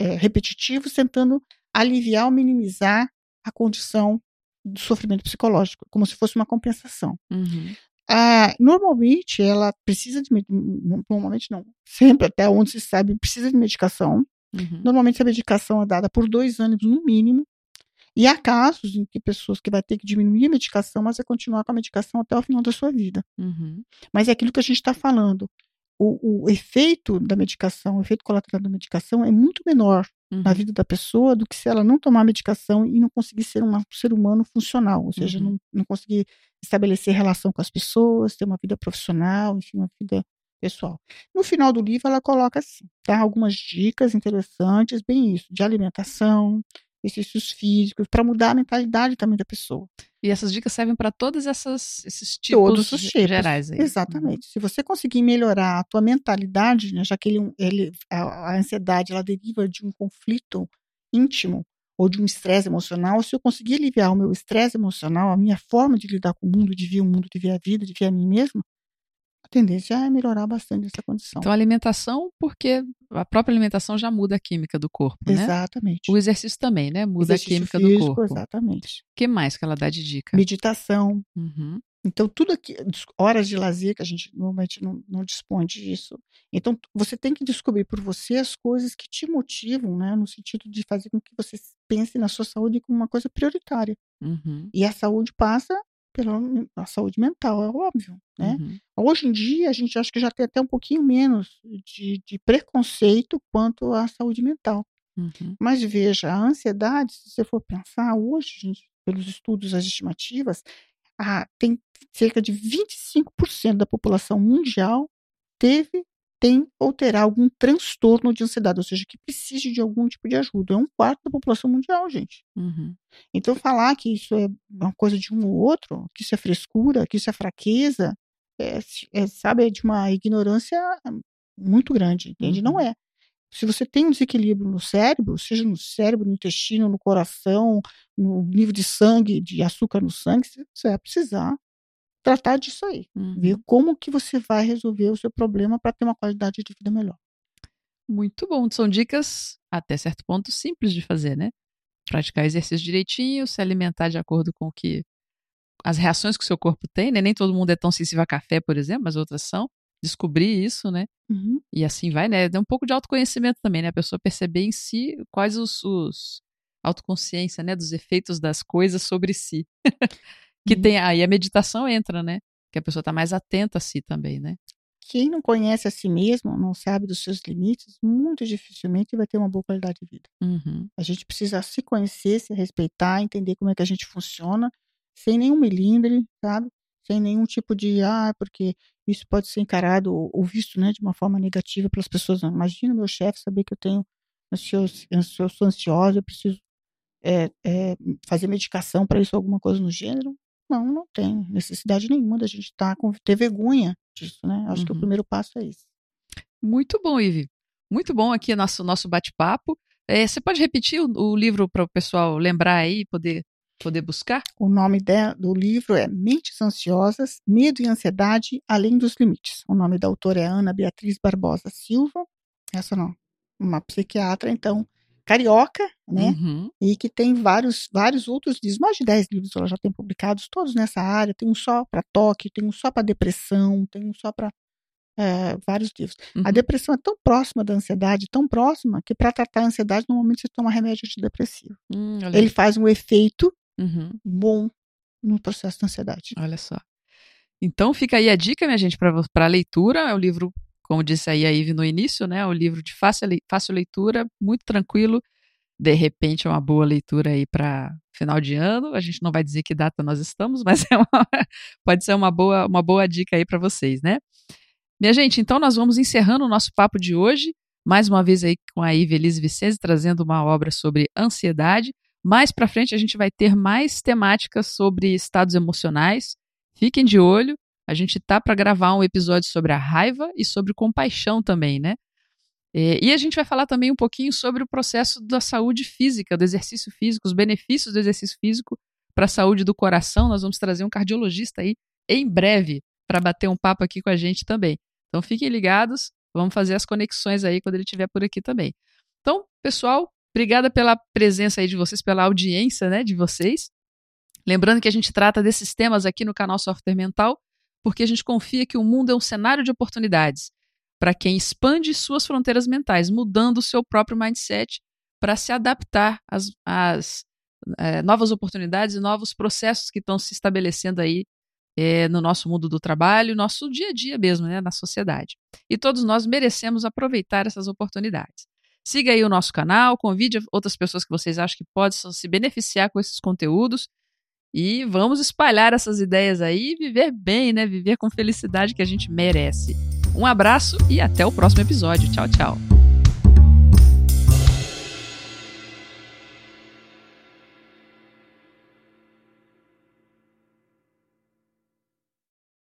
é, repetitivos, tentando aliviar ou minimizar a condição do sofrimento psicológico, como se fosse uma compensação. Uhum. Ah, normalmente ela precisa de normalmente não, sempre até onde se sabe precisa de medicação. Uhum. Normalmente essa medicação é dada por dois anos no mínimo. E há casos em que pessoas que vai ter que diminuir a medicação, mas vai continuar com a medicação até o final da sua vida. Uhum. Mas é aquilo que a gente está falando. O, o efeito da medicação, o efeito colateral da medicação é muito menor Uhum. na vida da pessoa do que se ela não tomar medicação e não conseguir ser um ser humano funcional, ou seja, Uhum. não, não conseguir estabelecer relação com as pessoas, ter uma vida profissional, enfim, uma vida pessoal. No final do livro, ela coloca assim, tá? Algumas dicas interessantes, bem isso, de alimentação, exercícios físicos, para mudar a mentalidade também da pessoa. E essas dicas servem para todos essas, esses tipos Todos os tipos. gerais aí. Exatamente. Se você conseguir melhorar a tua mentalidade, né, já que ele, é ele- a, a ansiedade ela deriva de um conflito íntimo ou de um estresse emocional, se eu conseguir aliviar o meu estresse emocional, a minha forma de lidar com o mundo, de ver o mundo, de ver a vida, de ver a mim mesma, tendência é melhorar bastante essa condição. Então, alimentação, porque a própria alimentação já muda a química do corpo, né? Exatamente. O exerccio também, né? Muda Exercício a química físico, do corpo. O Exatamente. que mais que ela dá de dica? Meditação. Uhum. Então, tudo aqui, horas de lazer que a gente normalmente não, não dispõe disso. Então, você tem que descobrir por você as coisas que te motivam, né? No sentido de fazer com que você pense na sua saúde como uma coisa prioritária. Uhum. E a saúde passa pela a saúde mental, é óbvio, né? Uhum. Hoje em dia, a gente acha que já tem até um pouquinho menos de, de preconceito quanto à saúde mental. Uhum. Mas veja, a ansiedade, se você for pensar hoje, gente, pelos estudos, as estimativas, ah, tem cerca de 25% da população mundial teve, tem ou terá algum transtorno de ansiedade, ou seja, que precise de algum tipo de ajuda. É um quarto da população mundial, gente. Uhum. Então, falar que isso é uma coisa de um ou outro, que isso é frescura, que isso é fraqueza, é, é, sabe, é de uma ignorância muito grande, entende? Não Uhum. é. Se você tem um desequilíbrio no cérebro, seja no cérebro, no intestino, no coração, no nível de sangue, de açúcar no sangue, você vai precisar tratar disso aí. Ver Uhum. como que você vai resolver o seu problema para ter uma qualidade de vida melhor. Muito bom. São dicas, até certo ponto, simples de fazer, né? Praticar exercício direitinho, se alimentar de acordo com o que. as reações que o seu corpo tem, né? Nem todo mundo é tão sensível a café, por exemplo, mas outras são. Descobrir isso, né? Uhum. E assim vai, né? Dá um pouco de autoconhecimento também, né? A pessoa perceber em si quais os, os autoconsciência, né? Dos efeitos das coisas sobre si. que Uhum. tem aí a meditação entra, né? Que a pessoa tá mais atenta a si também, né? Quem não conhece a si mesmo, não sabe dos seus limites, muito dificilmente vai ter uma boa qualidade de vida. Uhum. A gente precisa se conhecer, se respeitar, entender como é que a gente funciona, sem nenhum melindre, sabe? Sem nenhum tipo de, ah, porque isso pode ser encarado ou visto, né, de uma forma negativa pelas pessoas. Não, Imagina meu chefe saber que eu tenho, ansios, eu sou ansiosa, eu preciso é, é, fazer medicação para isso, alguma coisa no gênero. Não, não tem necessidade nenhuma da gente tá com, ter vergonha disso, né? Acho que o Uhum. primeiro passo é esse. Muito bom, Ive. Muito bom aqui nosso nosso bate-papo. É, você pode repetir o, o livro para o pessoal lembrar aí e poder, poder buscar? O nome de- do livro é Mentes Ansiosas, Medo e Ansiedade Além dos Limites. O nome da autora é Ana Beatriz Barbosa Silva. Essa não, uma psiquiatra, então carioca, né? Uhum. E que tem vários, vários outros livros, mais de 10 livros ela já tem publicados, todos nessa área. Tem um só para toque, tem um só para depressão, tem um só para é, vários livros. Uhum. A depressão é tão próxima da ansiedade, tão próxima, que para tratar a ansiedade, normalmente você toma remédio antidepressivo. Hum, Ele faz um efeito uhum. bom no processo da ansiedade. Olha só. Então fica aí a dica, minha gente, para a leitura. É o livro, como disse aí a Ive no início, né? O livro de fácil, fácil leitura, muito tranquilo. De repente é uma boa leitura aí para final de ano. A gente não vai dizer que data nós estamos, mas é uma, pode ser uma boa, uma boa dica aí para vocês, né? Minha gente, então nós vamos encerrando o nosso papo de hoje. Mais uma vez aí com a Ive Elise Vicente trazendo uma obra sobre ansiedade. Mais para frente a gente vai ter mais temáticas sobre estados emocionais. Fiquem de olho. A gente tá para gravar um episódio sobre a raiva e sobre compaixão também, né? E a gente vai falar também um pouquinho sobre o processo da saúde física, do exercício físico, os benefícios do exercício físico para a saúde do coração. Nós vamos trazer um cardiologista aí em breve para bater um papo aqui com a gente também. Então fiquem ligados, vamos fazer as conexões aí quando ele estiver por aqui também. Então, pessoal, obrigada pela presença aí de vocês, pela audiência, né, de vocês. Lembrando que a gente trata desses temas aqui no canal Software Mental, porque a gente confia que o mundo é um cenário de oportunidades para quem expande suas fronteiras mentais, mudando o seu próprio mindset para se adaptar às, às é, novas oportunidades e novos processos que estão se estabelecendo aí é, no nosso mundo do trabalho, nosso dia a dia mesmo, né, na sociedade. E todos nós merecemos aproveitar essas oportunidades. Siga aí o nosso canal, convide outras pessoas que vocês acham que possam se beneficiar com esses conteúdos e vamos espalhar essas ideias aí e viver bem, né? Viver com felicidade que a gente merece. Um abraço e até o próximo episódio. Tchau, tchau.